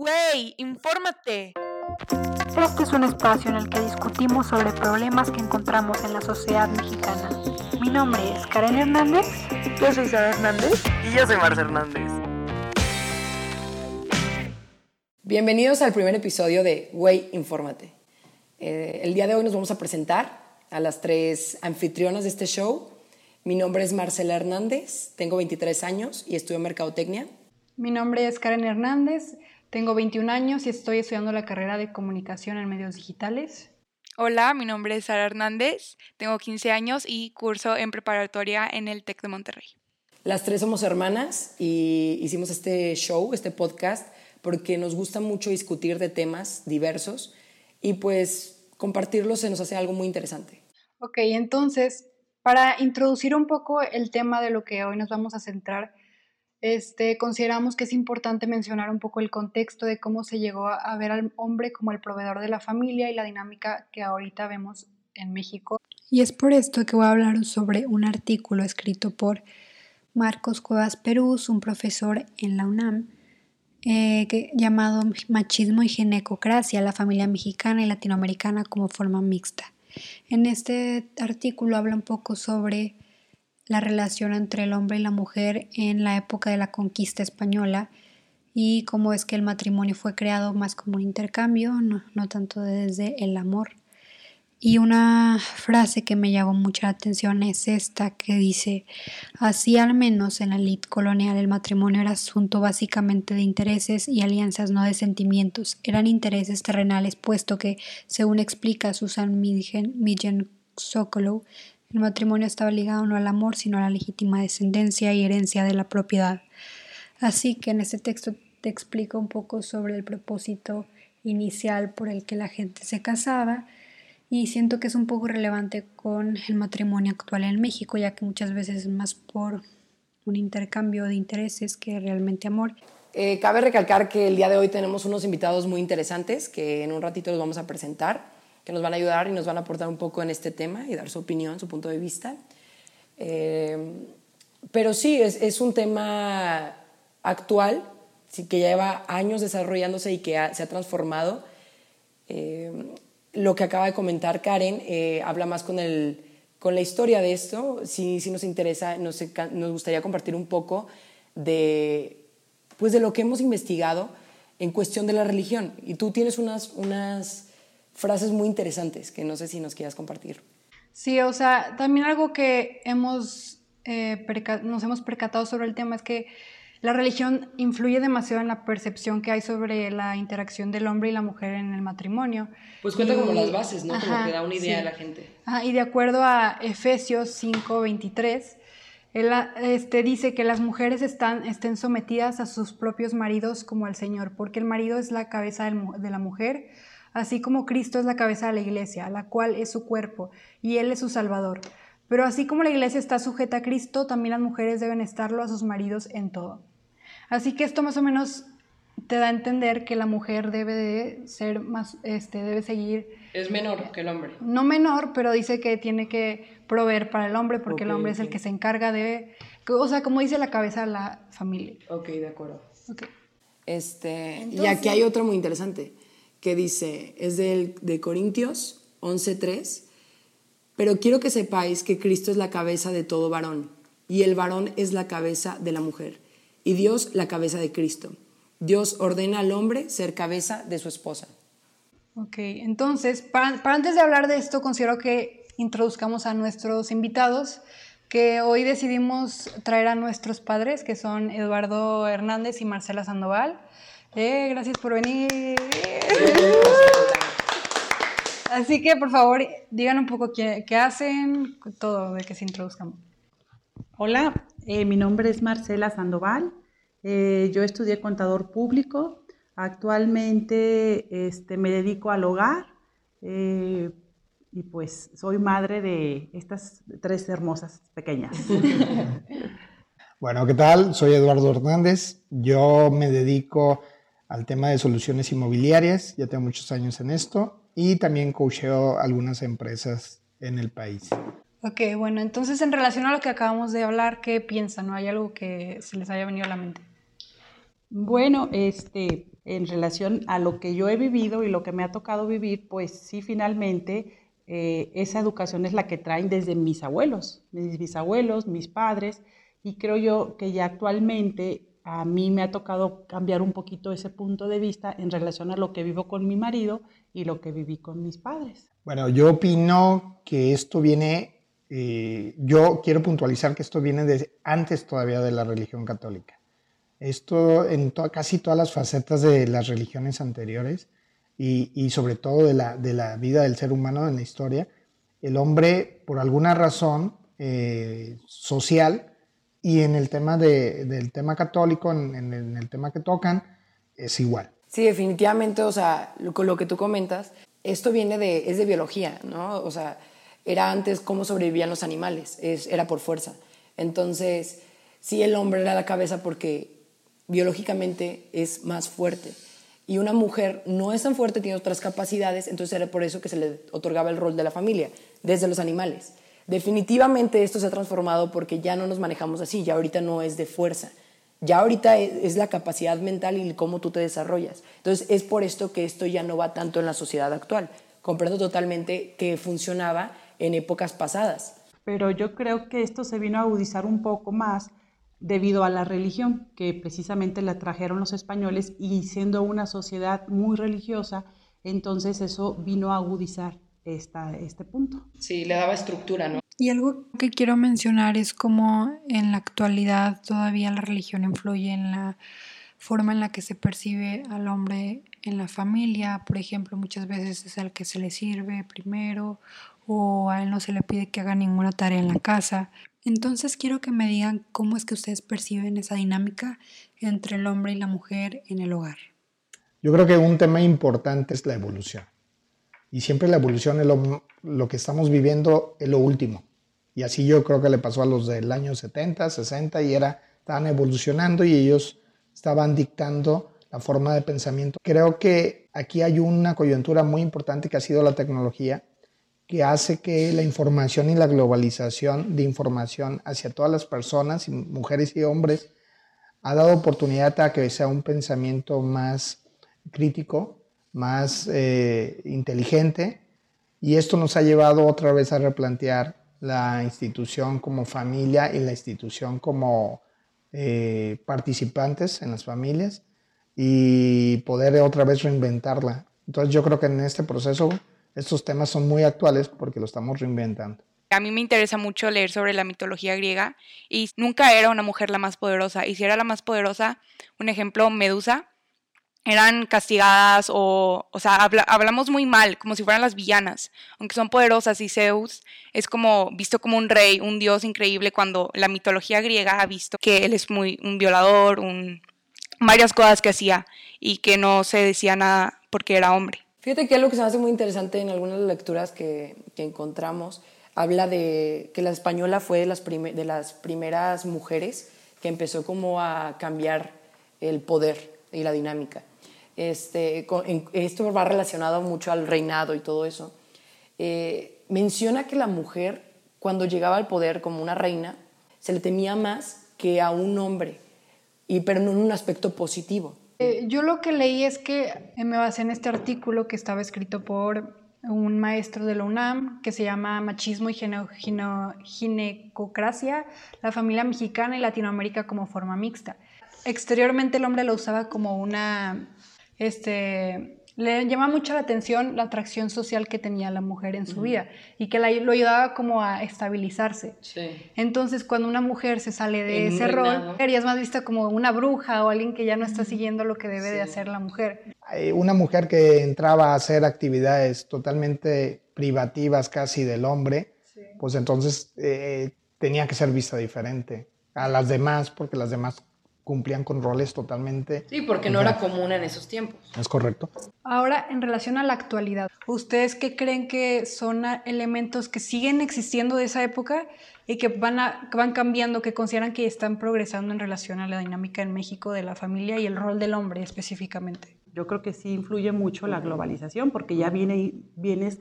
Wey, infórmate. Este es un espacio en el que discutimos sobre problemas que encontramos en la sociedad mexicana. Mi nombre es Karen Hernández. Yo soy Sara Hernández. Y yo soy Marce Hernández. Bienvenidos al primer episodio de Wey, infórmate. Eh, el día de hoy nos vamos a presentar a las tres anfitrionas de este show. Mi nombre es Marcela Hernández, tengo 23 años y estudio Mercadotecnia. Mi nombre es Karen Hernández, tengo 21 años y estoy estudiando la carrera de comunicación en medios digitales. Hola, mi nombre es Sara Hernández, tengo 15 años y curso en preparatoria en el TEC de Monterrey. Las tres somos hermanas y hicimos este show, este podcast, porque nos gusta mucho discutir de temas diversos y pues compartirlos se nos hace algo muy interesante. Ok, entonces, para introducir un poco el tema de lo que hoy nos vamos a centrar, este, consideramos que es importante mencionar un poco el contexto de cómo se llegó a, ver al hombre como el proveedor de la familia y la dinámica que ahorita vemos en México. Y es por esto que voy a hablar sobre un artículo escrito por Marcos Cuevas Perús, un profesor en la UNAM, eh, llamado Machismo y Ginecocracia, la familia mexicana y latinoamericana como forma mixta. En este artículo habla un poco sobre la relación entre el hombre y la mujer en la época de la conquista española y cómo es que el matrimonio fue creado más como un intercambio, no, no tanto desde el amor. Y una frase que me llamó mucha atención es esta que dice, así al menos en la elite colonial el matrimonio era asunto básicamente de intereses y alianzas, no de sentimientos. Eran intereses terrenales, puesto que, según explica Susan Mijen Sokolov, el matrimonio estaba ligado no al amor, sino a la legítima descendencia y herencia de la propiedad. Así que en este texto te explico un poco sobre el propósito inicial por el que la gente se casaba, y siento que es un poco relevante con el matrimonio actual en México, ya que muchas veces es más por un intercambio de intereses que realmente amor. Eh, cabe recalcar que el día de hoy tenemos unos invitados muy interesantes que en un ratito los vamos a presentar, que nos van a ayudar y nos van a aportar un poco en este tema y dar su opinión, su punto de vista. Eh, pero sí, es, es, un tema actual, sí, que lleva años desarrollándose y que se ha transformado. Eh, lo que acaba de comentar Karen eh, habla más con, el, con la historia de esto. Si, si nos interesa, nos, nos, gustaría compartir un poco de, pues de lo que hemos investigado en cuestión de la religión. Y tú tienes unas, unas frases muy interesantes que no sé si nos quieras compartir. Sí, o sea, también algo que hemos, eh, nos hemos percatado sobre el tema es que la religión influye demasiado en la percepción que hay sobre la interacción del hombre y la mujer en el matrimonio. Pues cuenta como las bases, ¿no? como que da una idea a la gente. y de acuerdo a Efesios 5:23, él este, dice que las mujeres están, estén sometidas a sus propios maridos como al Señor, porque el marido es la cabeza de la mujer, así como Cristo es la cabeza de la iglesia, la cual es su cuerpo, y Él es su Salvador. Pero así como la iglesia está sujeta a Cristo, también las mujeres deben estarlo a sus maridos en todo. Así que esto más o menos te da a entender que la mujer debe de ser más, este, debe seguir. Es menor que el hombre. No menor, pero dice que tiene que proveer para el hombre porque el hombre es el que se encarga de, o sea, como dice la cabeza de la familia. Ok, de acuerdo. Este, y aquí hay otro muy interesante que dice, es del, de Corintios 11.3, pero quiero que sepáis que Cristo es la cabeza de todo varón y el varón es la cabeza de la mujer y Dios la cabeza de Cristo. Dios ordena al hombre ser cabeza de su esposa. Ok, entonces, para, antes de hablar de esto, considero que introduzcamos a nuestros invitados, que hoy decidimos traer a nuestros padres, que son Eduardo Hernández y Marcela Sandoval. Eh, gracias por venir. Así que, por favor, digan un poco qué, qué hacen, todo de que se introduzcamos. Hola, eh, mi nombre es Marcela Sandoval. Eh, yo estudié contador público. Actualmente este, me dedico al hogar eh, y pues soy madre de estas tres hermosas pequeñas. bueno, ¿qué tal? Soy Eduardo Hernández. Yo me dedico al tema de soluciones inmobiliarias. Ya tengo muchos años en esto y también coacheo algunas empresas en el país. Ok, bueno, entonces en relación a lo que acabamos de hablar, ¿qué piensan? ¿No hay algo que se les haya venido a la mente? Bueno, este, en relación a lo que yo he vivido y lo que me ha tocado vivir, pues sí, finalmente eh, esa educación es la que traen desde mis abuelos, mis bisabuelos, mis padres, y creo yo que ya actualmente a mí me ha tocado cambiar un poquito ese punto de vista en relación a lo que vivo con mi marido y lo que viví con mis padres. Bueno, yo opino que esto viene, eh, yo quiero puntualizar que esto viene de antes todavía de la religión católica. Esto en casi todas las facetas de las religiones anteriores y, sobre todo de la, de la, vida del ser humano en la historia, el hombre, por alguna razón eh, social, y en el tema de, del tema católico, en, en, el tema que tocan, es igual. Sí, definitivamente, o sea, con lo que tú comentas, esto viene de, es de biología, ¿no? O sea, era antes cómo sobrevivían los animales, es, era por fuerza. Entonces, sí, el hombre era la cabeza porque biológicamente es más fuerte. Y una mujer no es tan fuerte, tiene otras capacidades, entonces era por eso que se le otorgaba el rol de la familia, desde los animales. Definitivamente esto se ha transformado porque ya no nos manejamos así, ya ahorita no es de fuerza, ya ahorita es, la capacidad mental y cómo tú te desarrollas. Entonces es por esto que esto ya no va tanto en la sociedad actual. Comprendo totalmente que funcionaba en épocas pasadas. Pero yo creo que esto se vino a agudizar un poco más debido a la religión, que precisamente la trajeron los españoles y siendo una sociedad muy religiosa, entonces eso vino a agudizar esta, este punto. Sí, le daba estructura, ¿no? Y algo que quiero mencionar es cómo en la actualidad todavía la religión influye en la forma en la que se percibe al hombre en la familia. Por ejemplo, muchas veces es el que se le sirve primero o a él no se le pide que haga ninguna tarea en la casa. Entonces quiero que me digan cómo es que ustedes perciben esa dinámica entre el hombre y la mujer en el hogar. Yo creo que un tema importante es la evolución. Y siempre la evolución es lo, que estamos viviendo, es lo último. Y así yo creo que le pasó a los del año 70, 60 y era, estaban evolucionando y ellos estaban dictando la forma de pensamiento. Creo que aquí hay una coyuntura muy importante que ha sido la tecnología, que hace que la información y la globalización de información hacia todas las personas, mujeres y hombres, ha dado oportunidad a que sea un pensamiento más crítico, más eh, inteligente y esto nos ha llevado otra vez a replantear la institución como familia y la institución como eh, participantes en las familias y poder otra vez reinventarla. Entonces yo creo que en este proceso estos temas son muy actuales porque lo estamos reinventando. A mí me interesa mucho leer sobre la mitología griega y nunca era una mujer la más poderosa. Y si era la más poderosa, un ejemplo, Medusa, eran castigadas o, o sea, hablamos muy mal, como si fueran las villanas, aunque son poderosas y Zeus es como visto como un rey, un dios increíble cuando la mitología griega ha visto que él es muy un violador, un, varias cosas que hacía y que no se decía nada porque era hombre. Fíjate que algo que se me hace muy interesante en algunas lecturas que, que encontramos habla de que la española fue de las, de las primeras mujeres que empezó como a cambiar el poder y la dinámica. Este, esto va relacionado mucho al reinado y todo eso. Eh, menciona que la mujer, cuando llegaba al poder como una reina, se le temía más que a un hombre, y, pero no en un aspecto positivo. Eh, yo lo que leí es que me basé en este artículo que estaba escrito por un maestro de la UNAM que se llama Machismo y Ginecocracia, la familia mexicana y Latinoamérica como forma mixta. Exteriormente el hombre lo usaba como una este, le llama mucho la atención la atracción social que tenía la mujer en su vida y que la, lo ayudaba como a estabilizarse. Entonces, cuando una mujer se sale de ese rol, es más vista como una bruja o alguien que ya no está siguiendo lo que debe de hacer la mujer. Una mujer que entraba a hacer actividades totalmente privativas casi del hombre, pues entonces eh, tenía que ser vista diferente a las demás, porque las demás cumplían con roles totalmente... Sí, porque no era común en esos tiempos. Es correcto. Ahora, en relación a la actualidad, ¿ustedes qué creen que son elementos que siguen existiendo de esa época y que van, a, van cambiando, que consideran que están progresando en relación a la dinámica en México de la familia y el rol del hombre específicamente? Yo creo que sí influye mucho la globalización, porque ya viene, vienes,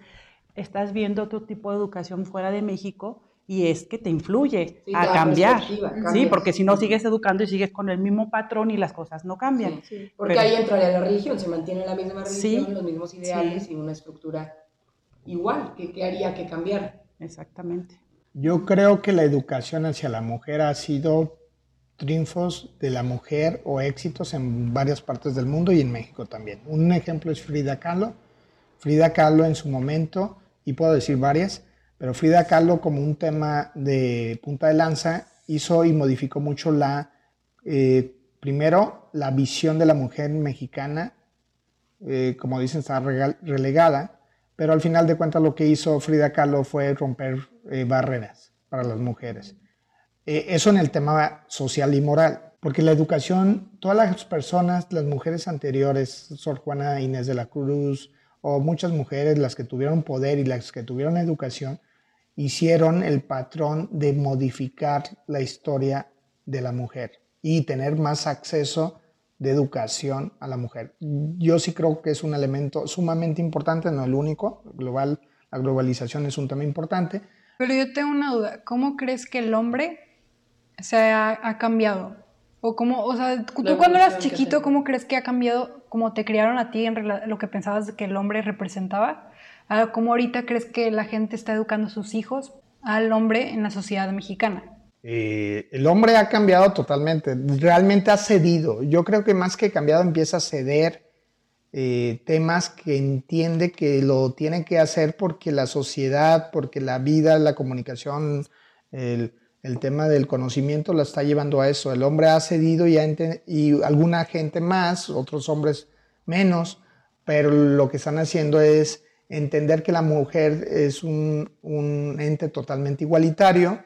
estás viendo otro tipo de educación fuera de México y es que te influye Sí, a cambiar. Sí, porque si no sigues educando y sigues con el mismo patrón y las cosas no cambian. Porque Pero- ahí entraría la religión, se mantiene la misma religión, Sí, los mismos ideales sí. y una estructura igual. ¿Qué, qué haría que cambiar? Exactamente. Yo creo que la educación hacia la mujer ha sido triunfos de la mujer o éxitos en varias partes del mundo y en México también. Un ejemplo es Frida Kahlo. Frida Kahlo en su momento, y puedo decir varias, pero Frida Kahlo como un tema de punta de lanza hizo y modificó mucho la, eh, primero, la visión de la mujer mexicana, eh, como dicen, está relegada, pero al final de cuentas lo que hizo Frida Kahlo fue romper eh, barreras para las mujeres. Eso en el tema social y moral, porque la educación, todas las personas, las mujeres anteriores, Sor Juana Inés de la Cruz, o muchas mujeres, las que tuvieron poder y las que tuvieron educación, hicieron el patrón de modificar la historia de la mujer y tener más acceso de educación a la mujer. Yo sí creo que es un elemento sumamente importante, no el único, global, la globalización es un tema importante, Pero yo tengo una duda. ¿Cómo crees que el hombre se ha, ha cambiado? O cómo, o sea, tú La cuando eras chiquito. ¿cómo crees que ha cambiado, como te criaron a ti en lo que pensabas que el hombre representaba? ¿A ¿Cómo ahorita crees que la gente está educando a sus hijos al hombre en la sociedad mexicana? Eh, el hombre ha cambiado totalmente, realmente ha cedido. Yo creo que más que cambiado empieza a ceder eh, temas que entiende que lo tiene que hacer porque la sociedad, porque la vida, la comunicación, el, tema del conocimiento la está llevando a eso. El hombre ha cedido y alguna gente más, otros hombres menos, pero lo que están haciendo es entender que la mujer es un, un ente totalmente igualitario,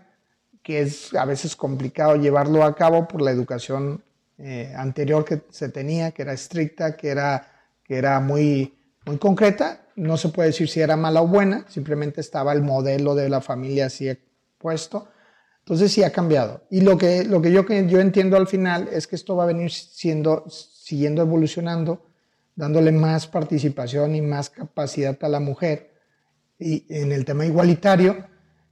que es a veces complicado llevarlo a cabo por la educación eh, anterior que se tenía, que era estricta, que era, que era muy, muy concreta. No se puede decir si era mala o buena, simplemente estaba el modelo de la familia así puesto. Entonces sí ha cambiado. Y lo que, lo que yo, yo entiendo al final es que esto va a venir siendo, siguiendo evolucionando, dándole más participación y más capacidad a la mujer y, en el tema igualitario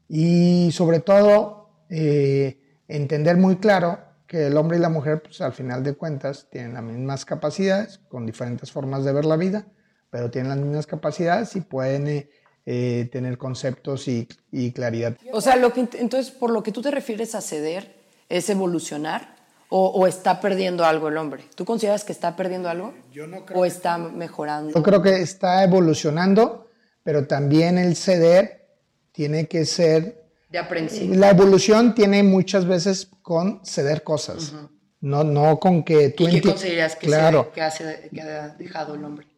y sobre todo eh, entender muy claro que el hombre y la mujer, pues al final de cuentas, tienen las mismas capacidades, con diferentes formas de ver la vida, pero tienen las mismas capacidades y pueden eh, eh, tener conceptos y, claridad. O sea, lo que, ent- entonces, por lo que tú te refieres a ceder, ¿es evolucionar o, o está perdiendo algo el hombre? ¿Tú consideras que está perdiendo algo? ¿O está mejorando? Yo creo que está evolucionando, pero también el ceder tiene que ser De aprensivo. La evolución tiene muchas veces con ceder cosas, no, no con que tú ¿Y qué consideras que, claro, que, hace, que ha dejado el hombre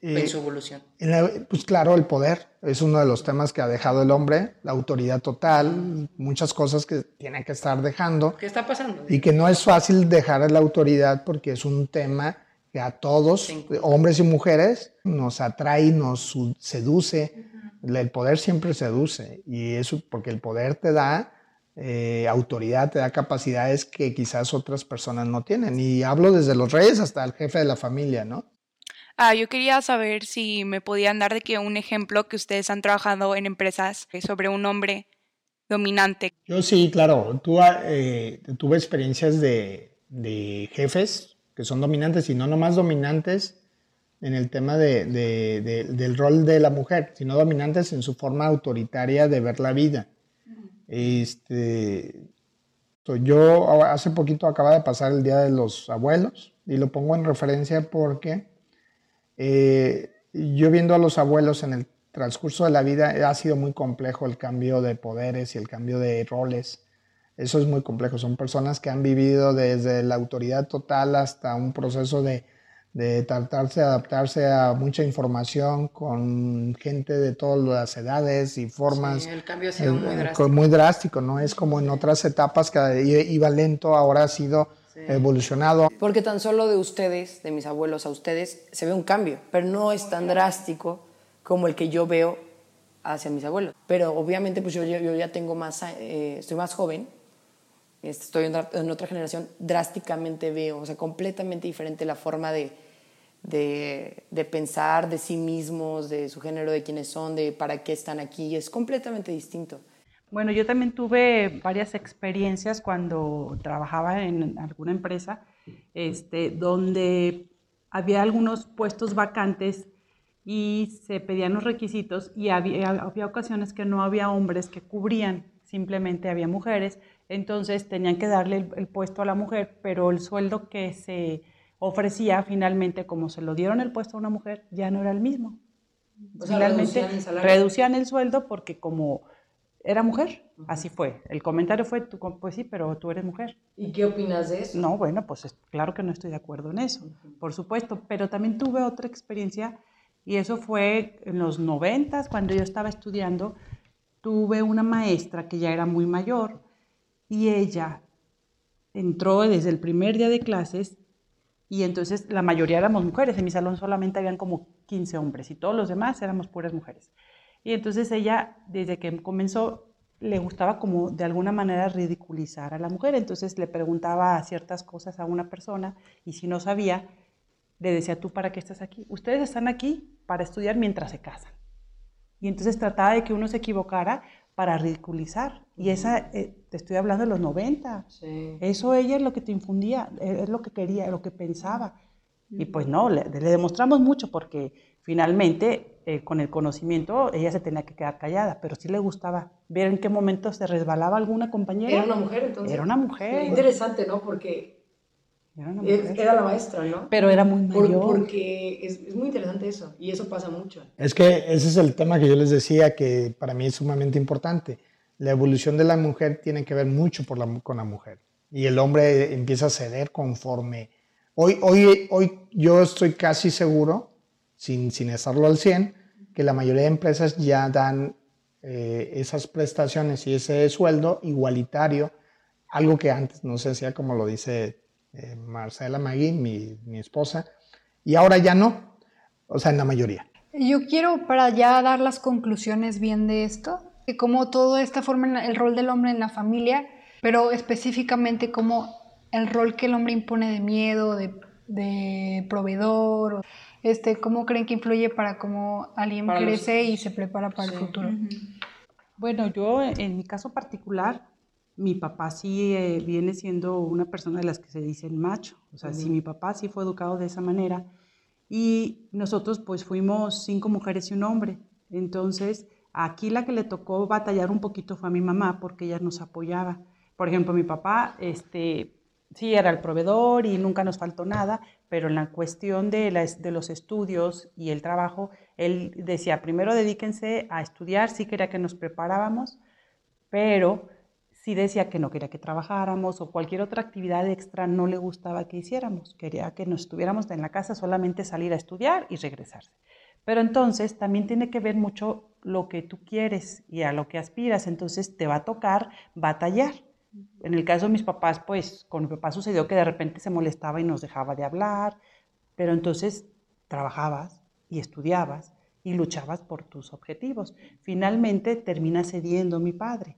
eh, en su evolución? en la- pues claro, el poder es uno de los temas que ha dejado el hombre, la autoridad total, muchas cosas que tiene que estar dejando ¿Qué está pasando? y que no es fácil dejar la autoridad porque es un tema que a todos, hombres y mujeres, nos atrae, nos seduce. El poder siempre seduce y eso porque el poder te da eh, autoridad, te da capacidades que quizás otras personas no tienen. Y hablo desde los reyes hasta el jefe de la familia, ¿no? Ah, yo quería saber si me podían dar de que un ejemplo que ustedes han trabajado en empresas eh, sobre un hombre dominante. Yo sí, claro. Tú, eh, tuve experiencias de, de jefes que son dominantes y no nomás dominantes en el tema de, de- de- del rol de la mujer, sino dominantes en su forma autoritaria de ver la vida. Este, yo hace poquito acaba de pasar el Día de los Abuelos y lo pongo en referencia porque eh, yo viendo a los abuelos en el transcurso de la vida ha sido muy complejo el cambio de poderes y el cambio de roles. Eso es muy complejo. Son personas que han vivido desde la autoridad total hasta un proceso de, de tratarse de adaptarse a mucha información con gente de todas las edades y formas. Sí, el cambio ha sido Eh, muy eh, drástico. muy drástico, no es como en otras etapas que iba lento, ahora ha sido evolucionado. Porque tan solo de ustedes, de mis abuelos a ustedes, se ve un cambio, pero no es tan drástico como el que yo veo hacia mis abuelos. Pero obviamente pues yo, yo, yo ya tengo más, eh, estoy más joven, este, estoy en, otra- en otra generación, drásticamente veo, o sea, completamente diferente la forma de, de, de pensar de sí mismos, de su género, de quiénes son, de para qué están aquí, es completamente distinto. Bueno, yo también tuve varias experiencias cuando trabajaba en alguna empresa, este, donde había algunos puestos vacantes y se pedían los requisitos y había, había ocasiones que no había hombres que cubrían, simplemente había mujeres, entonces tenían que darle el, el puesto a la mujer, pero el sueldo que se ofrecía finalmente, como se lo dieron el puesto a una mujer, ya no era el mismo. O sea, finalmente reducían el reducían el sueldo porque como era mujer, así fue. El comentario fue, tú, pues sí, pero tú eres mujer. ¿Y qué opinas de eso? No, bueno, pues es- claro que no estoy de acuerdo en eso, por supuesto, pero también tuve otra experiencia y eso fue en los noventas, cuando yo estaba estudiando, tuve una maestra que ya era muy mayor y ella entró desde el primer día de clases y entonces la mayoría éramos mujeres, en mi salón solamente habían como 15 hombres y todos los demás éramos puras mujeres. Y entonces ella, desde que comenzó, le gustaba como de alguna manera ridiculizar a la mujer. Entonces le preguntaba ciertas cosas a una persona y si no sabía, le decía, ¿tú para qué estás aquí? Ustedes están aquí para estudiar mientras se casan. Y entonces trataba de que uno se equivocara para ridiculizar. Y esa, eh, te estoy hablando de los 90. Sí. Eso ella es lo que te infundía, es lo que quería, lo que pensaba. Y pues no, le, le demostramos mucho porque finalmente eh, con el conocimiento ella se tenía que quedar callada, pero sí le gustaba ver en qué momento se resbalaba alguna compañera. Era una mujer entonces. Era una mujer. Qué interesante, ¿no? Porque Era una es- mujer. era la maestra, ¿no? Pero era muy Por- mayor. porque es, es muy interesante eso. Y eso pasa mucho. Es que ese es el tema que yo les decía que para mí es sumamente importante. La evolución de la mujer tiene que ver mucho por la, con la mujer. Y el hombre empieza a ceder conforme. Hoy, hoy, hoy yo estoy casi seguro, sin, sin estarlo al 100, que la mayoría de empresas ya dan eh, esas prestaciones y ese sueldo igualitario, algo que antes no se hacía como lo dice eh, Marcela Magui, mi, mi esposa, y ahora ya no, o sea, en la mayoría. Yo quiero, para ya dar las conclusiones bien de esto, de cómo todo esta forma el rol del hombre en la familia, pero específicamente cómo el rol que el hombre impone de miedo, de, de proveedor, este, cómo creen que influye para cómo alguien Para los crece y se prepara para el futuro. Bueno, yo en mi caso particular, mi papá sí eh, viene siendo una persona de las que se dicen macho. O sea, sí, mi papá sí fue educado de esa manera. Y nosotros pues fuimos cinco mujeres y un hombre. Entonces, aquí la que le tocó batallar un poquito fue a mi mamá porque ella nos apoyaba. Por ejemplo, mi papá, este, sí era el proveedor y nunca nos faltó nada, pero en la cuestión de, las- de los estudios y el trabajo, él decía, primero dedíquense a estudiar, sí quería que nos preparábamos, pero sí decía que no quería que trabajáramos o cualquier otra actividad extra no le gustaba que hiciéramos, quería que nos estuviéramos en la casa solamente salir a estudiar y regresarse. Pero entonces también tiene que ver mucho lo que tú quieres y a lo que aspiras, entonces te va a tocar batallar. En el caso de mis papás, pues con mi papá sucedió que de repente se molestaba y nos dejaba de hablar, pero entonces trabajabas y estudiabas y luchabas por tus objetivos. Finalmente termina cediendo mi padre,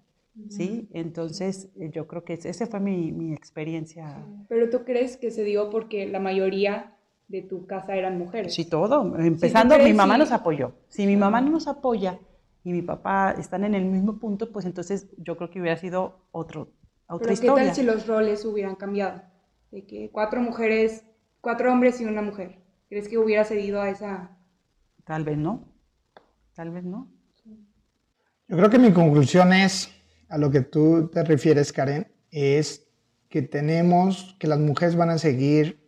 ¿sí? Entonces eh, yo creo que esa fue mi, mi experiencia. Pero tú crees que se dio porque la mayoría de tu casa eran mujeres. Sí, todo. Empezando, mi crees, mamá sí. nos apoyó. Si mi mamá no nos apoya y mi papá están en el mismo punto, pues entonces yo creo que hubiera sido otro, otra Pero ¿qué historia. tal si los roles hubieran cambiado? De que cuatro mujeres, cuatro hombres y una mujer. ¿Crees que hubiera cedido a esa... Tal vez no. Tal vez no. Yo creo que mi conclusión es, a lo que tú te refieres, Karen, es que tenemos, que las mujeres van a seguir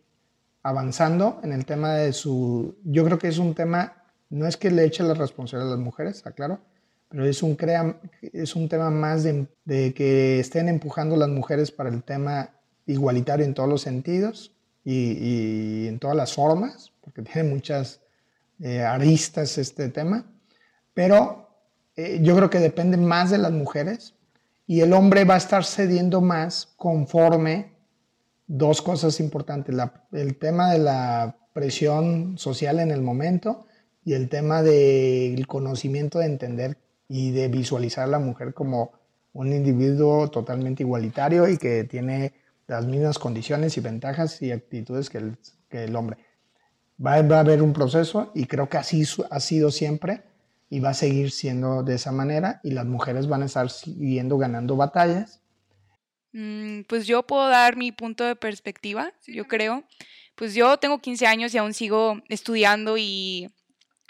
avanzando en el tema de su, yo creo que es un tema, no es que le eche la responsabilidad a las mujeres, aclaro, pero es un, crea, es un tema más de, de que estén empujando las mujeres para el tema igualitario en todos los sentidos y, y en todas las formas, porque tiene muchas eh, aristas este tema, pero eh, yo creo que depende más de las mujeres y el hombre va a estar cediendo más conforme dos cosas importantes, la- el tema de la presión social en el momento y el tema del conocimiento de entender y de visualizar a la mujer como un individuo totalmente igualitario y que tiene las mismas condiciones y ventajas y actitudes que el, que el hombre. Va, va a haber un proceso y creo que así su- ha sido siempre y va a seguir siendo de esa manera y las mujeres van a estar siguiendo ganando batallas. Mm, pues yo puedo dar mi punto de perspectiva, yo creo. Pues yo tengo 15 años y aún sigo estudiando y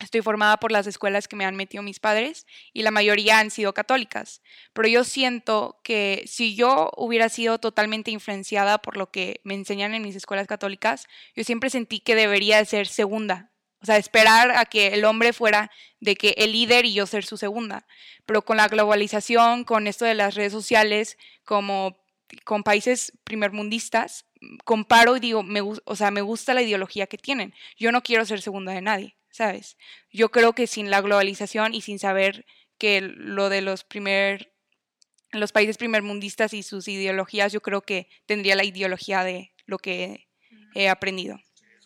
estoy formada por las escuelas que me han metido mis padres y la mayoría han sido católicas. Pero yo siento que si yo hubiera sido totalmente influenciada por lo que me enseñan en mis escuelas católicas, yo siempre sentí que debería ser segunda, o sea, esperar a que el hombre fuera de que el líder y yo ser su segunda. Pero con la globalización, con esto de las redes sociales, como con países primermundistas, comparo y digo, me, o sea, me gusta la ideología que tienen. Yo no quiero ser segunda de nadie, ¿sabes? Yo creo que sin la globalización y sin saber que lo de los primer los países primermundistas y sus ideologías, yo creo que tendría la ideología de lo que he aprendido.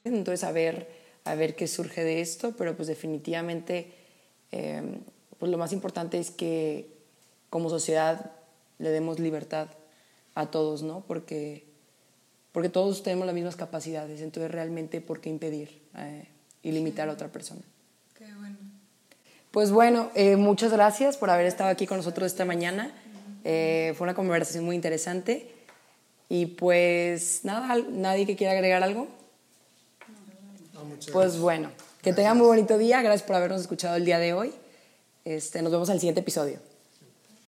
Entonces, a ver, a ver qué surge de esto, pero pues definitivamente em, pues lo más importante es que como sociedad le demos libertad a todos, ¿no? Porque, porque todos tenemos las mismas capacidades, entonces realmente ¿por qué impedir eh, y limitar a otra persona? Qué bueno. Pues bueno, eh, muchas gracias por haber estado aquí con nosotros esta mañana. Eh, fue una conversación muy interesante. Y pues nada, nadie que quiera agregar algo pues bueno, que tengan muy bonito día. Gracias por habernos escuchado el día de hoy. Este, nos vemos en el siguiente episodio.